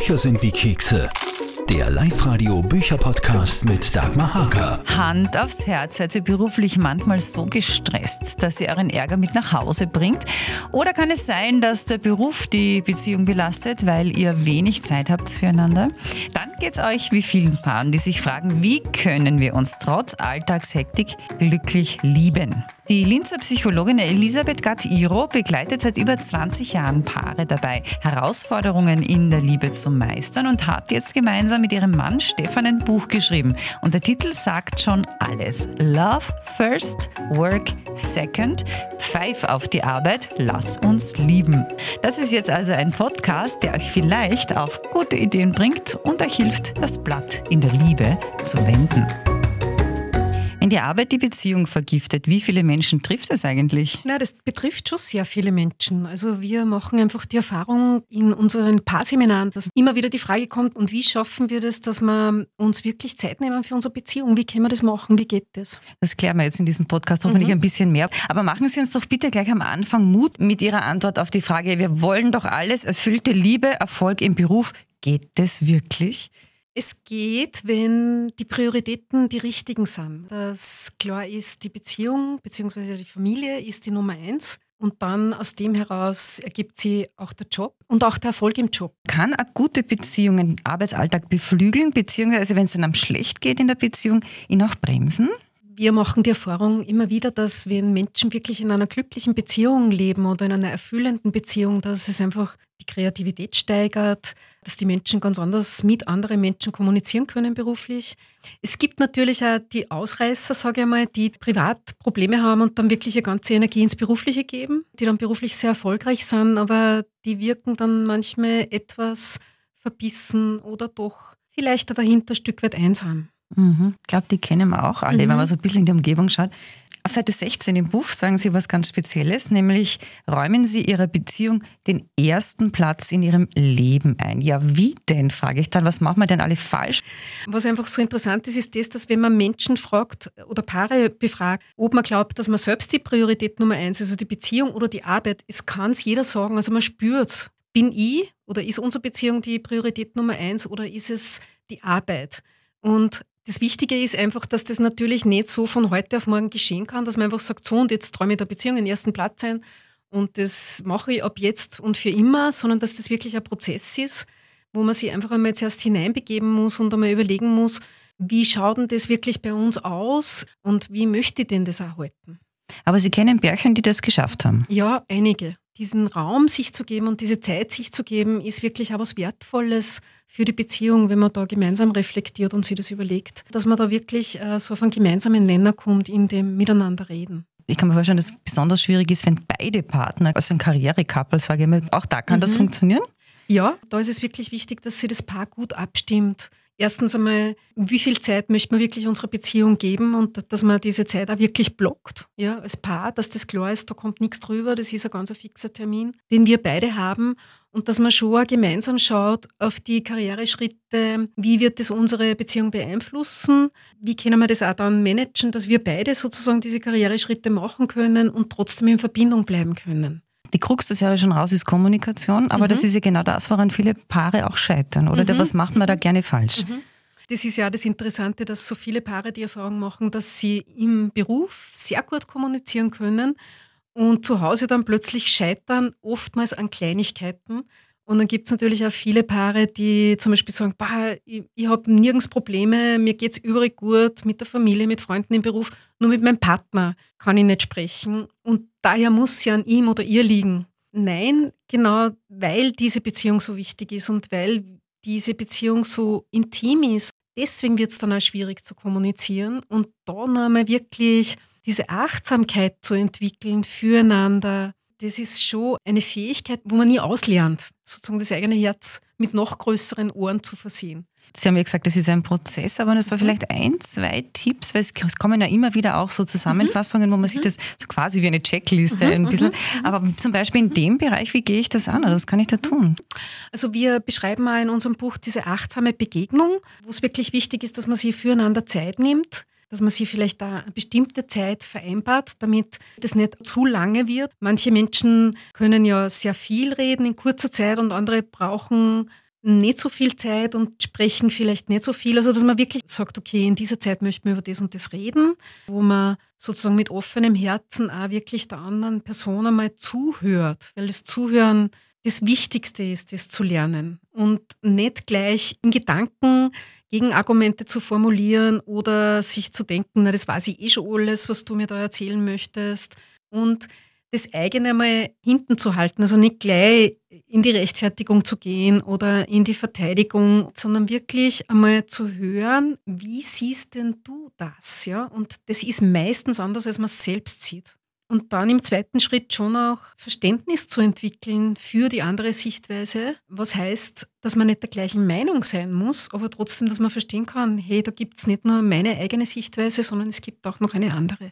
Bücher sind wie Kekse. Der Live-Radio Bücherpodcast mit Dagmar Hager. Hand aufs Herz, seid ihr beruflich manchmal so gestresst, dass ihr euren Ärger mit nach Hause bringt? Oder kann es sein, dass der Beruf die Beziehung belastet, weil ihr wenig Zeit habt füreinander? Dann geht's euch wie vielen Paaren, die sich fragen, wie können wir uns trotz Alltagshektik glücklich lieben? Die Linzer Psychologin Elisabeth Gatt-Iro begleitet seit über 20 Jahren Paare dabei, Herausforderungen in der Liebe zu meistern und hat jetzt gemeinsam mit ihrem Mann Stefan ein Buch geschrieben. Und der Titel sagt schon alles. Love first, work second, pfeif auf die Arbeit, lass uns lieben. Das ist jetzt also ein Podcast, der euch vielleicht auf gute Ideen bringt und euch hilft, das Blatt in der Liebe zu wenden. Wenn die Arbeit die Beziehung vergiftet, wie viele Menschen trifft es eigentlich? Na, das betrifft schon sehr viele Menschen. Also wir machen einfach die Erfahrung in unseren Paarseminaren, dass immer wieder die Frage kommt, und wie schaffen wir das, dass wir uns wirklich Zeit nehmen für unsere Beziehung? Wie können wir das machen? Wie geht das? Das klären wir jetzt in diesem Podcast hoffentlich mhm. ein bisschen mehr. Aber machen Sie uns doch bitte gleich am Anfang Mut mit Ihrer Antwort auf die Frage, wir wollen doch alles, erfüllte Liebe, Erfolg im Beruf. Geht das wirklich? Es geht, wenn die Prioritäten die richtigen sind. Dass klar ist, die Beziehung bzw. die Familie ist die Nummer eins. Und dann aus dem heraus ergibt sie auch der Job und auch der Erfolg im Job. Kann eine gute Beziehung den Arbeitsalltag beflügeln, beziehungsweise wenn es am schlecht geht in der Beziehung, ihn auch bremsen? Wir machen die Erfahrung immer wieder, dass wenn Menschen wirklich in einer glücklichen Beziehung leben oder in einer erfüllenden Beziehung, dass es einfach die Kreativität steigert, dass die Menschen ganz anders mit anderen Menschen kommunizieren können beruflich. Es gibt natürlich auch die Ausreißer, sage ich mal, die privat Probleme haben und dann wirklich ihre ganze Energie ins Berufliche geben, die dann beruflich sehr erfolgreich sind, aber die wirken dann manchmal etwas verbissen oder doch vielleicht dahinter ein Stück weit einsam. Mhm. Ich glaube, die kennen wir auch alle, mhm. wenn man so ein bisschen in die Umgebung schaut. Auf Seite 16 im Buch sagen Sie was ganz Spezielles, nämlich räumen Sie Ihrer Beziehung den ersten Platz in Ihrem Leben ein. Ja, wie denn, frage ich dann, was machen wir denn alle falsch? Was einfach so interessant ist, ist das, dass wenn man Menschen fragt oder Paare befragt, ob man glaubt, dass man selbst die Priorität Nummer eins ist, also die Beziehung oder die Arbeit, es kann es jeder sagen, also man spürt. Bin ich oder ist unsere Beziehung die Priorität Nummer eins oder ist es die Arbeit? Und das Wichtige ist einfach, dass das natürlich nicht so von heute auf morgen geschehen kann, dass man einfach sagt, so und jetzt träume ich der Beziehung den ersten Platz ein und das mache ich ab jetzt und für immer, sondern dass das wirklich ein Prozess ist, wo man sich einfach einmal zuerst hineinbegeben muss und einmal überlegen muss, wie schaut denn das wirklich bei uns aus und wie möchte ich denn das erhalten? Aber Sie kennen Bärchen, die das geschafft haben? Ja, einige diesen Raum sich zu geben und diese Zeit sich zu geben, ist wirklich auch was Wertvolles für die Beziehung, wenn man da gemeinsam reflektiert und sich das überlegt, dass man da wirklich äh, so auf einen gemeinsamen Nenner kommt in dem Miteinanderreden. Ich kann mir vorstellen, dass es besonders schwierig ist, wenn beide Partner, also ein Karrierekappel, sage ich mal, auch da kann mhm. das funktionieren? Ja, da ist es wirklich wichtig, dass sich das Paar gut abstimmt. Erstens einmal, wie viel Zeit möchte man wirklich unserer Beziehung geben und dass man diese Zeit auch wirklich blockt, ja, als Paar, dass das klar ist, da kommt nichts drüber, das ist ein ganz fixer Termin, den wir beide haben und dass man schon auch gemeinsam schaut auf die Karriereschritte, wie wird das unsere Beziehung beeinflussen, wie können wir das auch dann managen, dass wir beide sozusagen diese Karriereschritte machen können und trotzdem in Verbindung bleiben können. Die Krux, das ja schon raus, ist Kommunikation, aber mhm. das ist ja genau das, woran viele Paare auch scheitern, oder? Mhm. Was macht man da gerne falsch? Mhm. Das ist ja das Interessante, dass so viele Paare die Erfahrung machen, dass sie im Beruf sehr gut kommunizieren können und zu Hause dann plötzlich scheitern, oftmals an Kleinigkeiten. Und dann gibt es natürlich auch viele Paare, die zum Beispiel sagen, bah, ich, ich habe nirgends Probleme, mir geht es übrig gut mit der Familie, mit Freunden im Beruf, nur mit meinem Partner kann ich nicht sprechen. Und daher muss ja an ihm oder ihr liegen. Nein, genau weil diese Beziehung so wichtig ist und weil diese Beziehung so intim ist. Deswegen wird es dann auch schwierig zu kommunizieren und da nochmal wirklich diese Achtsamkeit zu entwickeln füreinander, das ist schon eine Fähigkeit, wo man nie auslernt, sozusagen das eigene Herz mit noch größeren Ohren zu versehen. Sie haben ja gesagt, das ist ein Prozess, aber das war mhm. vielleicht ein, zwei Tipps, weil es kommen ja immer wieder auch so Zusammenfassungen, wo man sich mhm. das so quasi wie eine Checkliste mhm. ein bisschen, aber zum Beispiel in dem Bereich, wie gehe ich das an oder was kann ich da tun? Also wir beschreiben mal in unserem Buch diese achtsame Begegnung, wo es wirklich wichtig ist, dass man sich füreinander Zeit nimmt, dass man sie vielleicht da eine bestimmte Zeit vereinbart, damit das nicht zu lange wird. Manche Menschen können ja sehr viel reden in kurzer Zeit und andere brauchen nicht so viel Zeit und sprechen vielleicht nicht so viel. Also dass man wirklich sagt, okay, in dieser Zeit möchten wir über das und das reden, wo man sozusagen mit offenem Herzen auch wirklich der anderen Person einmal zuhört, weil das Zuhören das Wichtigste ist, das zu lernen und nicht gleich in Gedanken Gegenargumente zu formulieren oder sich zu denken, na, das weiß ich eh schon alles, was du mir da erzählen möchtest. Und das eigene mal hinten zu halten, also nicht gleich in die Rechtfertigung zu gehen oder in die Verteidigung, sondern wirklich einmal zu hören, wie siehst denn du das? Ja? Und das ist meistens anders, als man es selbst sieht. Und dann im zweiten Schritt schon auch Verständnis zu entwickeln für die andere Sichtweise, was heißt, dass man nicht der gleichen Meinung sein muss, aber trotzdem, dass man verstehen kann, hey, da gibt es nicht nur meine eigene Sichtweise, sondern es gibt auch noch eine andere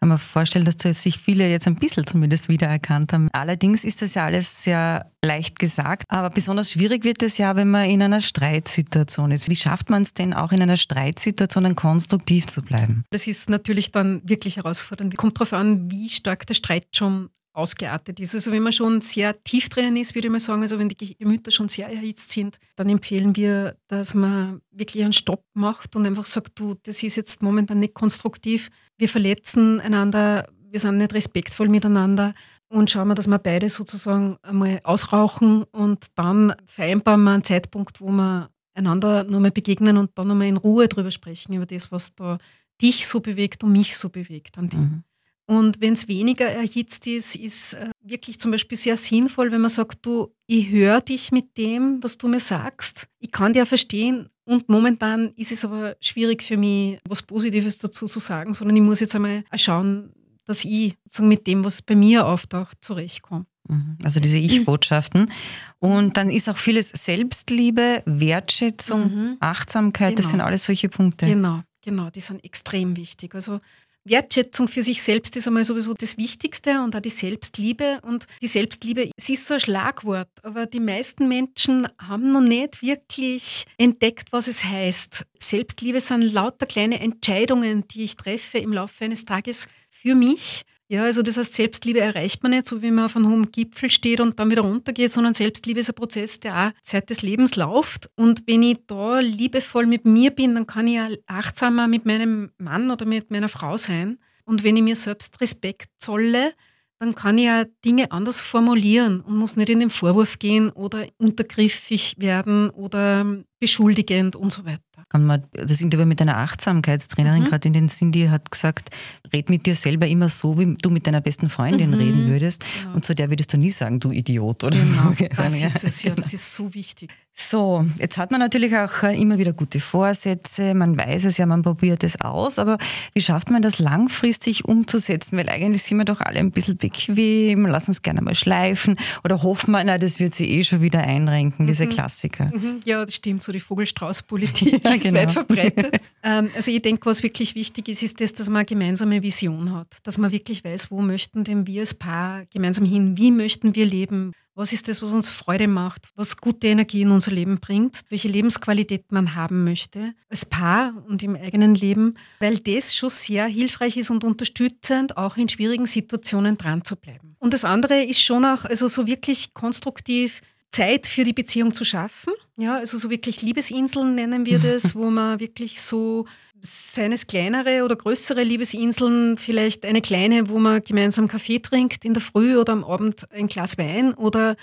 kann man vorstellen, dass sich viele jetzt ein bisschen zumindest wiedererkannt haben. Allerdings ist das ja alles sehr leicht gesagt, aber besonders schwierig wird es ja, wenn man in einer Streitsituation ist. Wie schafft man es denn auch in einer Streitsituation dann konstruktiv zu bleiben? Das ist natürlich dann wirklich herausfordernd. Kommt darauf an, wie stark der Streit schon ausgeartet ist. Also wenn man schon sehr tief drinnen ist, würde ich mal sagen, also wenn die Gemüter schon sehr erhitzt sind, dann empfehlen wir, dass man wirklich einen Stopp macht und einfach sagt, du, das ist jetzt momentan nicht konstruktiv, wir verletzen einander, wir sind nicht respektvoll miteinander und schauen wir, dass wir beide sozusagen einmal ausrauchen und dann vereinbaren wir einen Zeitpunkt, wo wir einander nochmal begegnen und dann nochmal in Ruhe drüber sprechen, über das, was da dich so bewegt und mich so bewegt an dem. Mhm. Und wenn es weniger erhitzt ist, ist äh, wirklich zum Beispiel sehr sinnvoll, wenn man sagt, du, ich höre dich mit dem, was du mir sagst. Ich kann dir verstehen und momentan ist es aber schwierig für mich, was Positives dazu zu sagen, sondern ich muss jetzt einmal schauen, dass ich sozusagen mit dem, was bei mir auftaucht, zurechtkomme. Mhm. Also diese Ich-Botschaften. Und dann ist auch vieles Selbstliebe, Wertschätzung, mhm. Achtsamkeit, genau. das sind alles solche Punkte. Genau, genau, die sind extrem wichtig. Also Wertschätzung für sich selbst ist einmal sowieso das Wichtigste und auch die Selbstliebe. Und die Selbstliebe, es ist so ein Schlagwort, aber die meisten Menschen haben noch nicht wirklich entdeckt, was es heißt. Selbstliebe sind lauter kleine Entscheidungen, die ich treffe im Laufe eines Tages für mich ja, also das heißt, Selbstliebe erreicht man nicht, so wie man auf einem hohen Gipfel steht und dann wieder runtergeht, sondern Selbstliebe ist ein Prozess, der auch Zeit des Lebens läuft. Und wenn ich da liebevoll mit mir bin, dann kann ich ja achtsamer mit meinem Mann oder mit meiner Frau sein. Und wenn ich mir selbst Respekt zolle, dann kann ich ja Dinge anders formulieren und muss nicht in den Vorwurf gehen oder untergriffig werden oder beschuldigend und so weiter. Man das Interview mit einer Achtsamkeitstrainerin mhm. gerade in den Sinn, die hat gesagt, red mit dir selber immer so, wie du mit deiner besten Freundin mhm. reden würdest. Genau. Und zu der würdest du nie sagen, du Idiot oder genau. so. Das ist es ja, das ist so wichtig. So, jetzt hat man natürlich auch äh, immer wieder gute Vorsätze, man weiß es ja, man probiert es aus, aber wie schafft man das langfristig umzusetzen? Weil eigentlich sind wir doch alle ein bisschen bequem, lassen uns gerne mal schleifen oder hoffen wir, na, das wird sich eh schon wieder einrenken, diese mhm. Klassiker. Mhm. Ja, das stimmt, so die Vogelstrauß-Politik ist genau. weit verbreitet. ähm, also ich denke, was wirklich wichtig ist, ist das, dass man eine gemeinsame Vision hat, dass man wirklich weiß, wo möchten denn wir als Paar gemeinsam hin, wie möchten wir leben, was ist das, was uns Freude macht, was gute Energie in unser Leben bringt, welche Lebensqualität man haben möchte als Paar und im eigenen Leben, weil das schon sehr hilfreich ist und unterstützend, auch in schwierigen Situationen dran zu bleiben. Und das andere ist schon auch, also so wirklich konstruktiv Zeit für die Beziehung zu schaffen. Ja, also so wirklich Liebesinseln nennen wir das, wo man wirklich so seines kleinere oder größere Liebesinseln, vielleicht eine kleine, wo man gemeinsam Kaffee trinkt in der Früh oder am Abend ein Glas Wein oder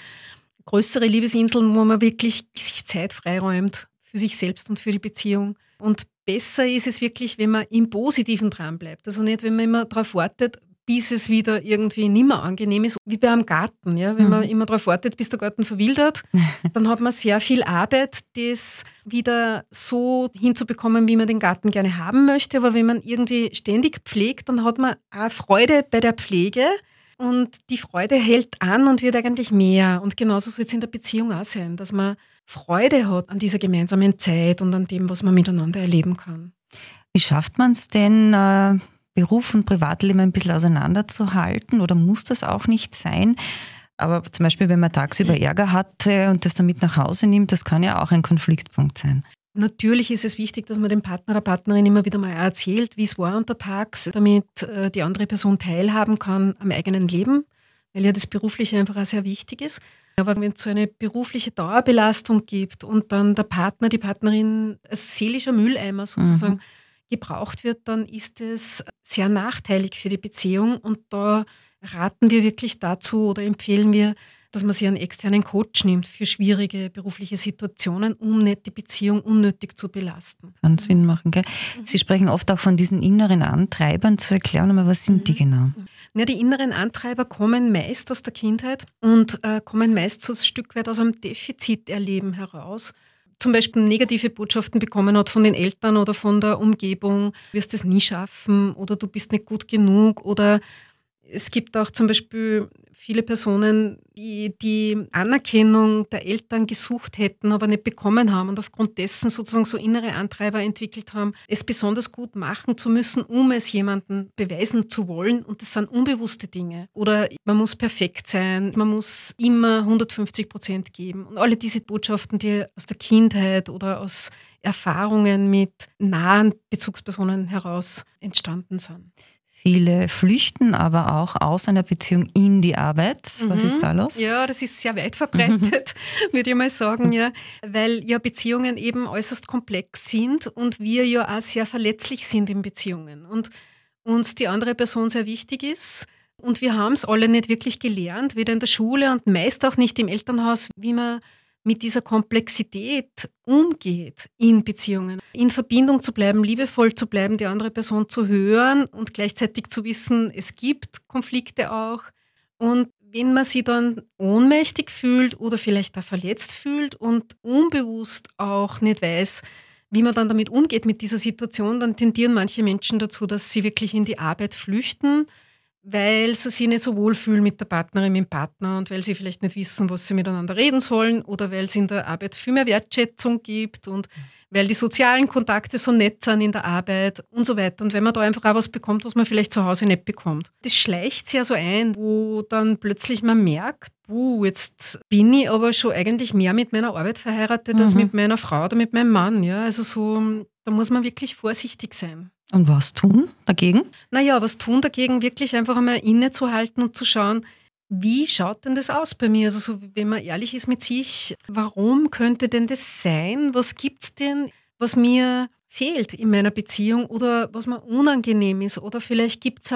größere Liebesinseln, wo man wirklich sich Zeit freiräumt für sich selbst und für die Beziehung. Und besser ist es wirklich, wenn man im Positiven dran bleibt. Also nicht, wenn man immer darauf wartet, bis es wieder irgendwie nimmer angenehm ist, wie bei einem Garten. Ja? Wenn mhm. man immer darauf wartet, bis der Garten verwildert, dann hat man sehr viel Arbeit, das wieder so hinzubekommen, wie man den Garten gerne haben möchte. Aber wenn man irgendwie ständig pflegt, dann hat man auch Freude bei der Pflege. Und die Freude hält an und wird eigentlich mehr. Und genauso soll es in der Beziehung auch sein, dass man Freude hat an dieser gemeinsamen Zeit und an dem, was man miteinander erleben kann. Wie schafft man es denn, äh, Beruf und Privatleben ein bisschen auseinanderzuhalten oder muss das auch nicht sein? Aber zum Beispiel, wenn man tagsüber Ärger hatte und das dann mit nach Hause nimmt, das kann ja auch ein Konfliktpunkt sein. Natürlich ist es wichtig, dass man dem Partner oder Partnerin immer wieder mal erzählt, wie es war untertags, damit äh, die andere Person teilhaben kann am eigenen Leben, weil ja das Berufliche einfach auch sehr wichtig ist. Aber wenn es so eine berufliche Dauerbelastung gibt und dann der Partner, die Partnerin als seelischer Mülleimer sozusagen mhm. Gebraucht wird, dann ist es sehr nachteilig für die Beziehung. Und da raten wir wirklich dazu oder empfehlen wir, dass man sich einen externen Coach nimmt für schwierige berufliche Situationen, um nicht die Beziehung unnötig zu belasten. Kann Sinn machen, gell? Mhm. Sie sprechen oft auch von diesen inneren Antreibern. Zu erklären, aber was sind die mhm. genau? Ja, die inneren Antreiber kommen meist aus der Kindheit und äh, kommen meist so ein Stück weit aus einem Defiziterleben heraus zum Beispiel negative Botschaften bekommen hat von den Eltern oder von der Umgebung, du wirst es nie schaffen oder du bist nicht gut genug oder es gibt auch zum Beispiel viele Personen, die die Anerkennung der Eltern gesucht hätten, aber nicht bekommen haben und aufgrund dessen sozusagen so innere Antreiber entwickelt haben, es besonders gut machen zu müssen, um es jemandem beweisen zu wollen. Und das sind unbewusste Dinge. Oder man muss perfekt sein, man muss immer 150 Prozent geben. Und alle diese Botschaften, die aus der Kindheit oder aus Erfahrungen mit nahen Bezugspersonen heraus entstanden sind. Viele flüchten aber auch aus einer Beziehung in die Arbeit. Was mhm. ist da los? Ja, das ist sehr weit verbreitet, würde ich mal sagen, ja. Weil ja Beziehungen eben äußerst komplex sind und wir ja auch sehr verletzlich sind in Beziehungen. Und uns die andere Person sehr wichtig ist. Und wir haben es alle nicht wirklich gelernt, weder in der Schule und meist auch nicht im Elternhaus, wie man mit dieser Komplexität umgeht in Beziehungen. In Verbindung zu bleiben, liebevoll zu bleiben, die andere Person zu hören und gleichzeitig zu wissen, es gibt Konflikte auch. Und wenn man sich dann ohnmächtig fühlt oder vielleicht auch verletzt fühlt und unbewusst auch nicht weiß, wie man dann damit umgeht mit dieser Situation, dann tendieren manche Menschen dazu, dass sie wirklich in die Arbeit flüchten weil sie sich nicht so wohlfühlen mit der Partnerin, mit dem Partner und weil sie vielleicht nicht wissen, was sie miteinander reden sollen oder weil es in der Arbeit viel mehr Wertschätzung gibt und weil die sozialen Kontakte so nett sind in der Arbeit und so weiter. Und wenn man da einfach auch was bekommt, was man vielleicht zu Hause nicht bekommt. Das schleicht sich ja so ein, wo dann plötzlich man merkt, puh, jetzt bin ich aber schon eigentlich mehr mit meiner Arbeit verheiratet mhm. als mit meiner Frau oder mit meinem Mann. Ja? Also so, da muss man wirklich vorsichtig sein. Und was tun dagegen? Naja, was tun dagegen, wirklich einfach einmal innezuhalten und zu schauen, wie schaut denn das aus bei mir? Also, so, wenn man ehrlich ist mit sich, warum könnte denn das sein? Was gibt es denn, was mir fehlt in meiner Beziehung oder was mir unangenehm ist? Oder vielleicht gibt es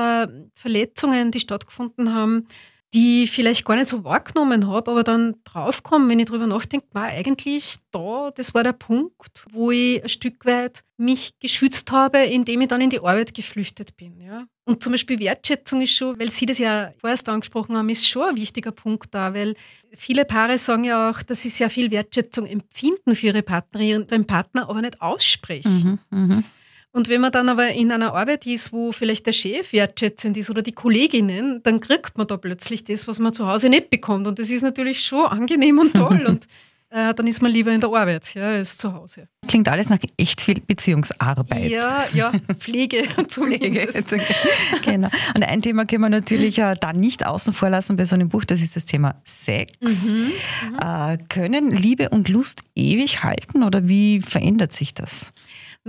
Verletzungen, die stattgefunden haben, die ich vielleicht gar nicht so wahrgenommen habe, aber dann draufkommen, wenn ich drüber nachdenke, war eigentlich da, das war der Punkt, wo ich ein Stück weit mich geschützt habe, indem ich dann in die Arbeit geflüchtet bin. Ja. Und zum Beispiel Wertschätzung ist schon, weil Sie das ja vorerst angesprochen haben, ist schon ein wichtiger Punkt da, weil viele Paare sagen ja auch, dass sie sehr viel Wertschätzung empfinden für ihre Partnerin, den Partner aber nicht aussprechen. Mhm, mh. Und wenn man dann aber in einer Arbeit ist, wo vielleicht der Chef wertschätzend ist oder die Kolleginnen, dann kriegt man da plötzlich das, was man zu Hause nicht bekommt. Und das ist natürlich schon angenehm und toll. und äh, dann ist man lieber in der Arbeit ja, als zu Hause. Klingt alles nach echt viel Beziehungsarbeit. Ja, ja, Pflege zumindest. Pflege. genau. Und ein Thema können wir natürlich äh, da nicht außen vor lassen bei so einem Buch, das ist das Thema Sex. Mhm, mhm. äh, können Liebe und Lust ewig halten oder wie verändert sich das?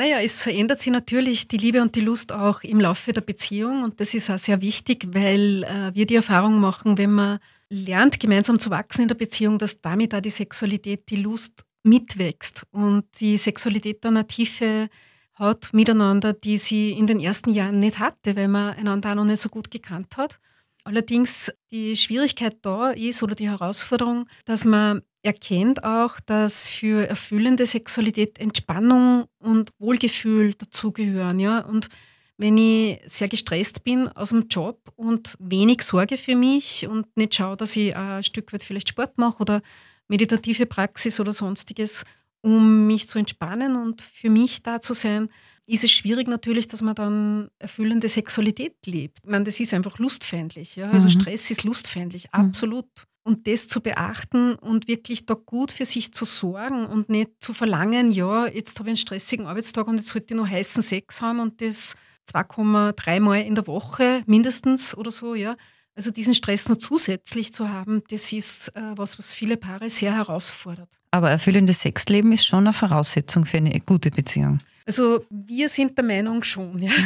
Naja, es verändert sich natürlich die Liebe und die Lust auch im Laufe der Beziehung und das ist auch sehr wichtig, weil äh, wir die Erfahrung machen, wenn man lernt, gemeinsam zu wachsen in der Beziehung, dass damit auch die Sexualität, die Lust mitwächst und die Sexualität dann eine Tiefe hat miteinander, die sie in den ersten Jahren nicht hatte, weil man einander auch noch nicht so gut gekannt hat. Allerdings die Schwierigkeit da ist oder die Herausforderung, dass man erkennt auch, dass für erfüllende Sexualität Entspannung und Wohlgefühl dazugehören. Ja? Und wenn ich sehr gestresst bin aus dem Job und wenig Sorge für mich und nicht schaue, dass ich ein Stück weit vielleicht Sport mache oder meditative Praxis oder sonstiges, um mich zu entspannen und für mich da zu sein, ist es schwierig natürlich, dass man dann erfüllende Sexualität lebt. Ich meine, das ist einfach lustfeindlich. Ja? Also mhm. Stress ist lustfeindlich, mhm. absolut. Und das zu beachten und wirklich da gut für sich zu sorgen und nicht zu verlangen, ja, jetzt habe ich einen stressigen Arbeitstag und jetzt sollte ich noch heißen Sex haben und das 2,3 Mal in der Woche mindestens oder so, ja. Also diesen Stress nur zusätzlich zu haben, das ist äh, was, was viele Paare sehr herausfordert. Aber erfüllendes Sexleben ist schon eine Voraussetzung für eine gute Beziehung. Also wir sind der Meinung schon, ja.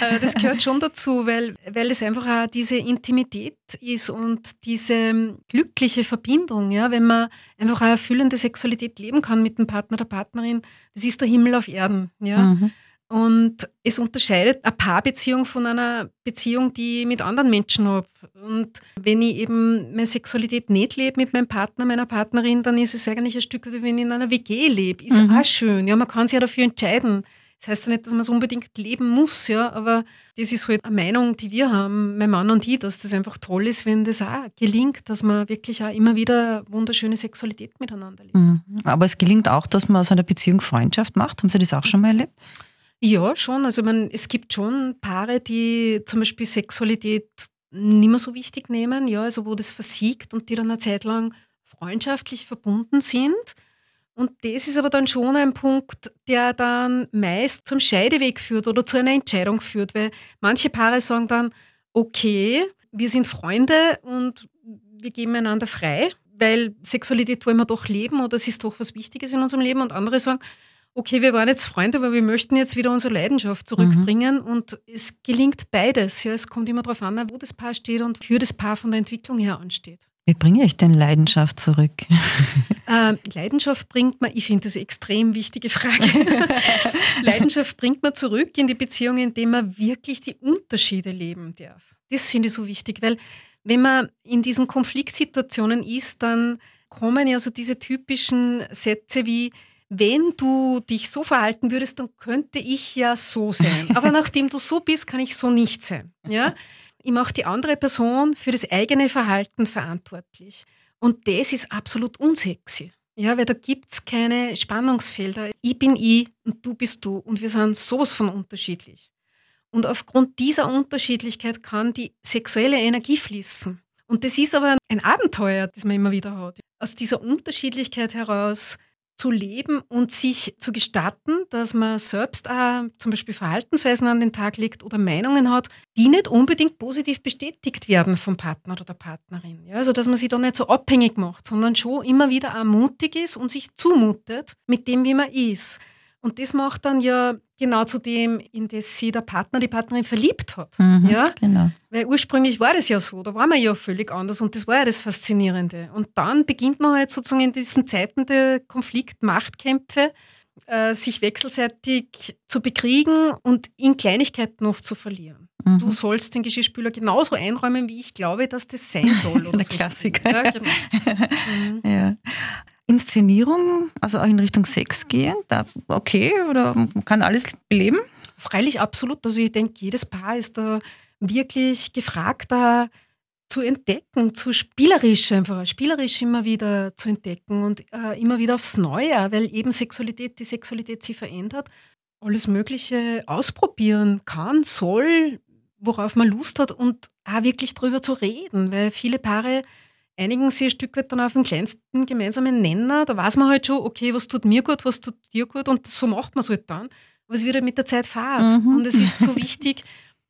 Äh, das gehört schon dazu, weil, weil es einfach auch diese Intimität ist und diese ähm, glückliche Verbindung, ja, wenn man einfach eine erfüllende Sexualität leben kann mit dem Partner, der Partnerin, das ist der Himmel auf Erden, ja. Mhm. Und es unterscheidet eine Paarbeziehung von einer Beziehung, die ich mit anderen Menschen habe. Und wenn ich eben meine Sexualität nicht lebe mit meinem Partner, meiner Partnerin, dann ist es eigentlich ein Stück, wie wenn ich in einer WG lebe. Ist mhm. auch schön. Ja, man kann sich ja dafür entscheiden. Das heißt ja nicht, dass man es unbedingt leben muss, ja, aber das ist halt eine Meinung, die wir haben, mein Mann und ich, dass das einfach toll ist, wenn das auch gelingt, dass man wirklich auch immer wieder wunderschöne Sexualität miteinander lebt. Mhm. Aber es gelingt auch, dass man aus einer Beziehung Freundschaft macht. Haben Sie das auch schon mal erlebt? Ja, schon. Also man, es gibt schon Paare, die zum Beispiel Sexualität nicht mehr so wichtig nehmen, ja, also wo das versiegt und die dann eine Zeit lang freundschaftlich verbunden sind. Und das ist aber dann schon ein Punkt, der dann meist zum Scheideweg führt oder zu einer Entscheidung führt, weil manche Paare sagen dann, okay, wir sind Freunde und wir geben einander frei, weil Sexualität wollen wir doch leben oder es ist doch was Wichtiges in unserem Leben und andere sagen, okay, wir waren jetzt Freunde, aber wir möchten jetzt wieder unsere Leidenschaft zurückbringen mhm. und es gelingt beides. Ja, es kommt immer darauf an, wo das Paar steht und für das Paar von der Entwicklung her ansteht. Wie bringe ich denn Leidenschaft zurück? Ähm, Leidenschaft bringt man, ich finde das eine extrem wichtige Frage. Leidenschaft bringt man zurück in die Beziehung, indem man wirklich die Unterschiede leben darf. Das finde ich so wichtig, weil wenn man in diesen Konfliktsituationen ist, dann kommen ja so diese typischen Sätze wie, wenn du dich so verhalten würdest, dann könnte ich ja so sein. Aber nachdem du so bist, kann ich so nicht sein. Ja? Ich mache die andere Person für das eigene Verhalten verantwortlich. Und das ist absolut unsexy. Ja, weil da gibt es keine Spannungsfelder. Ich bin ich und du bist du und wir sind sowas von unterschiedlich. Und aufgrund dieser Unterschiedlichkeit kann die sexuelle Energie fließen. Und das ist aber ein Abenteuer, das man immer wieder hat. Aus dieser Unterschiedlichkeit heraus zu leben und sich zu gestatten, dass man selbst auch zum Beispiel Verhaltensweisen an den Tag legt oder Meinungen hat, die nicht unbedingt positiv bestätigt werden vom Partner oder der Partnerin. Ja, also dass man sich da nicht so abhängig macht, sondern schon immer wieder auch mutig ist und sich zumutet mit dem, wie man ist. Und das macht dann ja genau zu dem, in das sich der Partner, die Partnerin verliebt hat. Mhm, ja? Genau. Weil ursprünglich war das ja so, da war man ja völlig anders und das war ja das Faszinierende. Und dann beginnt man halt sozusagen in diesen Zeiten der Konflikt-Machtkämpfe, äh, sich wechselseitig zu bekriegen und in Kleinigkeiten oft zu verlieren. Mhm. Du sollst den Geschirrspüler genauso einräumen, wie ich glaube, dass das sein soll. der so Klassiker. Ja, genau. mhm. ja. Inszenierung, also auch in Richtung Sex gehen, da okay oder man kann alles beleben? Freilich absolut. Also ich denke, jedes Paar ist da wirklich gefragt, da zu entdecken, zu spielerisch einfach, spielerisch immer wieder zu entdecken und äh, immer wieder aufs Neue, weil eben Sexualität, die Sexualität sie verändert, alles Mögliche ausprobieren kann, soll, worauf man Lust hat und auch wirklich drüber zu reden, weil viele Paare einigen sich ein Stück weit dann auf den kleinsten gemeinsamen Nenner. Da weiß man halt schon, okay, was tut mir gut, was tut dir gut und so macht man es halt dann. Aber es wird halt mit der Zeit fad. Mhm. Und es ist so wichtig,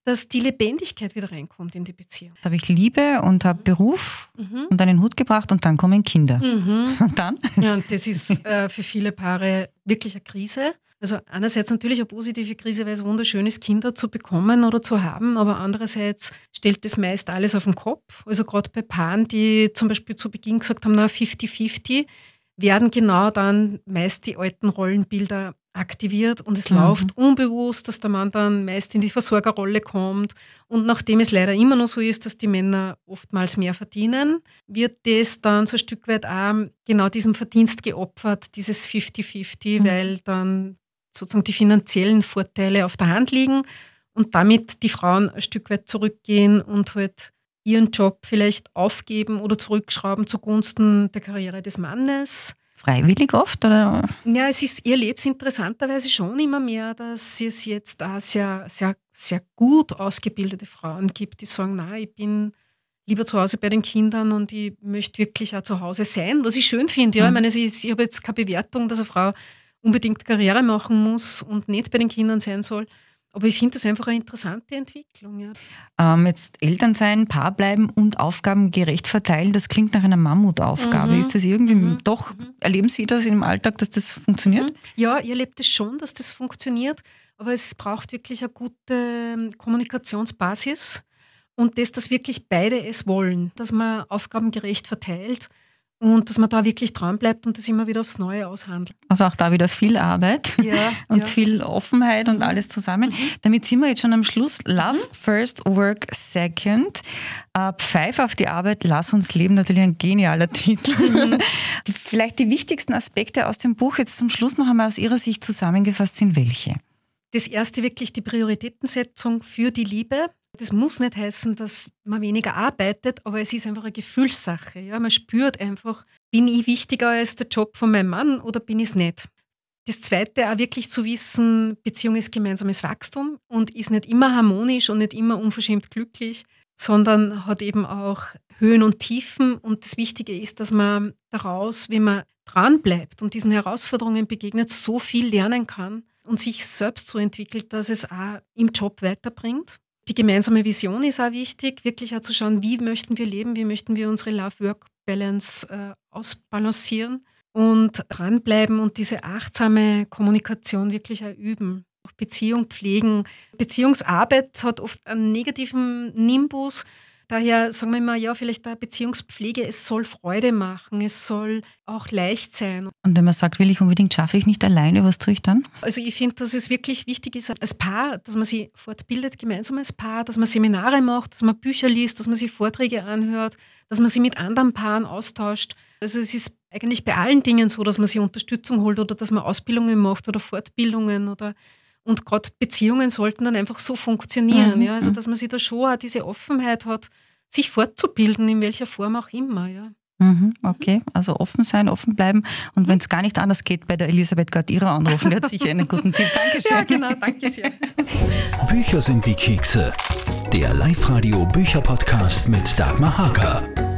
dass die Lebendigkeit wieder reinkommt in die Beziehung. Da habe ich Liebe und habe Beruf mhm. und einen Hut gebracht und dann kommen Kinder. Mhm. Und dann? Ja, und das ist äh, für viele Paare wirklich eine Krise. Also einerseits natürlich eine positive Krise, weil es wunderschön ist, Kinder zu bekommen oder zu haben, aber andererseits stellt das meist alles auf den Kopf. Also gerade bei Paaren, die zum Beispiel zu Beginn gesagt haben, na 50-50, werden genau dann meist die alten Rollenbilder aktiviert und es mhm. läuft unbewusst, dass der Mann dann meist in die Versorgerrolle kommt. Und nachdem es leider immer noch so ist, dass die Männer oftmals mehr verdienen, wird das dann so ein Stück weit auch genau diesem Verdienst geopfert, dieses 50-50, mhm. weil dann sozusagen die finanziellen Vorteile auf der Hand liegen und damit die Frauen ein Stück weit zurückgehen und halt ihren Job vielleicht aufgeben oder zurückschrauben zugunsten der Karriere des Mannes. Freiwillig oft? Oder? Ja, es ist, ihr lebt interessanterweise schon immer mehr, dass es jetzt da sehr, sehr, sehr gut ausgebildete Frauen gibt, die sagen, na, ich bin lieber zu Hause bei den Kindern und ich möchte wirklich auch zu Hause sein, was ich schön finde. Ja, mhm. ich meine, ich, ich habe jetzt keine Bewertung, dass eine Frau unbedingt Karriere machen muss und nicht bei den Kindern sein soll. Aber ich finde das einfach eine interessante Entwicklung. Ja. Ähm, jetzt Eltern sein, Paar bleiben und Aufgaben gerecht verteilen, das klingt nach einer Mammutaufgabe. Mhm. Ist das irgendwie mhm. doch, mhm. erleben Sie das im Alltag, dass das funktioniert? Mhm. Ja, ihr erlebt es schon, dass das funktioniert, aber es braucht wirklich eine gute ähm, Kommunikationsbasis und das, dass wirklich beide es wollen, dass man Aufgaben gerecht verteilt und dass man da wirklich dran bleibt und das immer wieder aufs Neue aushandelt. Also auch da wieder viel Arbeit ja, und ja. viel Offenheit und mhm. alles zusammen. Mhm. Damit sind wir jetzt schon am Schluss. Love mhm. first, work second. Uh, Pfeif auf die Arbeit, lass uns leben. Natürlich ein genialer Titel. Mhm. Vielleicht die wichtigsten Aspekte aus dem Buch jetzt zum Schluss noch einmal aus Ihrer Sicht zusammengefasst sind welche? Das erste wirklich die Prioritätensetzung für die Liebe. Das muss nicht heißen, dass man weniger arbeitet, aber es ist einfach eine Gefühlssache. Ja? Man spürt einfach, bin ich wichtiger als der Job von meinem Mann oder bin ich es nicht? Das Zweite, auch wirklich zu wissen, Beziehung ist gemeinsames Wachstum und ist nicht immer harmonisch und nicht immer unverschämt glücklich, sondern hat eben auch Höhen und Tiefen. Und das Wichtige ist, dass man daraus, wenn man dranbleibt und diesen Herausforderungen begegnet, so viel lernen kann und sich selbst so entwickelt, dass es auch im Job weiterbringt. Die gemeinsame Vision ist auch wichtig, wirklich auch zu schauen, wie möchten wir leben, wie möchten wir unsere Love-Work-Balance äh, ausbalancieren und dranbleiben und diese achtsame Kommunikation wirklich auch üben. Beziehung pflegen. Beziehungsarbeit hat oft einen negativen Nimbus, Daher sagen wir immer, ja, vielleicht eine Beziehungspflege, es soll Freude machen, es soll auch leicht sein. Und wenn man sagt, will ich unbedingt, schaffe ich nicht alleine, was tue ich dann? Also ich finde, dass es wirklich wichtig ist als Paar, dass man sich fortbildet, gemeinsam als Paar, dass man Seminare macht, dass man Bücher liest, dass man sich Vorträge anhört, dass man sich mit anderen Paaren austauscht. Also es ist eigentlich bei allen Dingen so, dass man sich Unterstützung holt oder dass man Ausbildungen macht oder Fortbildungen oder und gerade Beziehungen sollten dann einfach so funktionieren. Mhm. Ja? Also, dass man sich da schon auch diese Offenheit hat, sich fortzubilden, in welcher Form auch immer. Ja. Mhm, okay, also offen sein, offen bleiben. Und wenn es gar nicht anders geht, bei der Elisabeth Gardira anrufen, die hat sicher einen guten Tipp. Dankeschön. Ja, genau, danke sehr. Bücher sind wie Kekse. Der Live-Radio-Bücher-Podcast mit Dagmar Hager.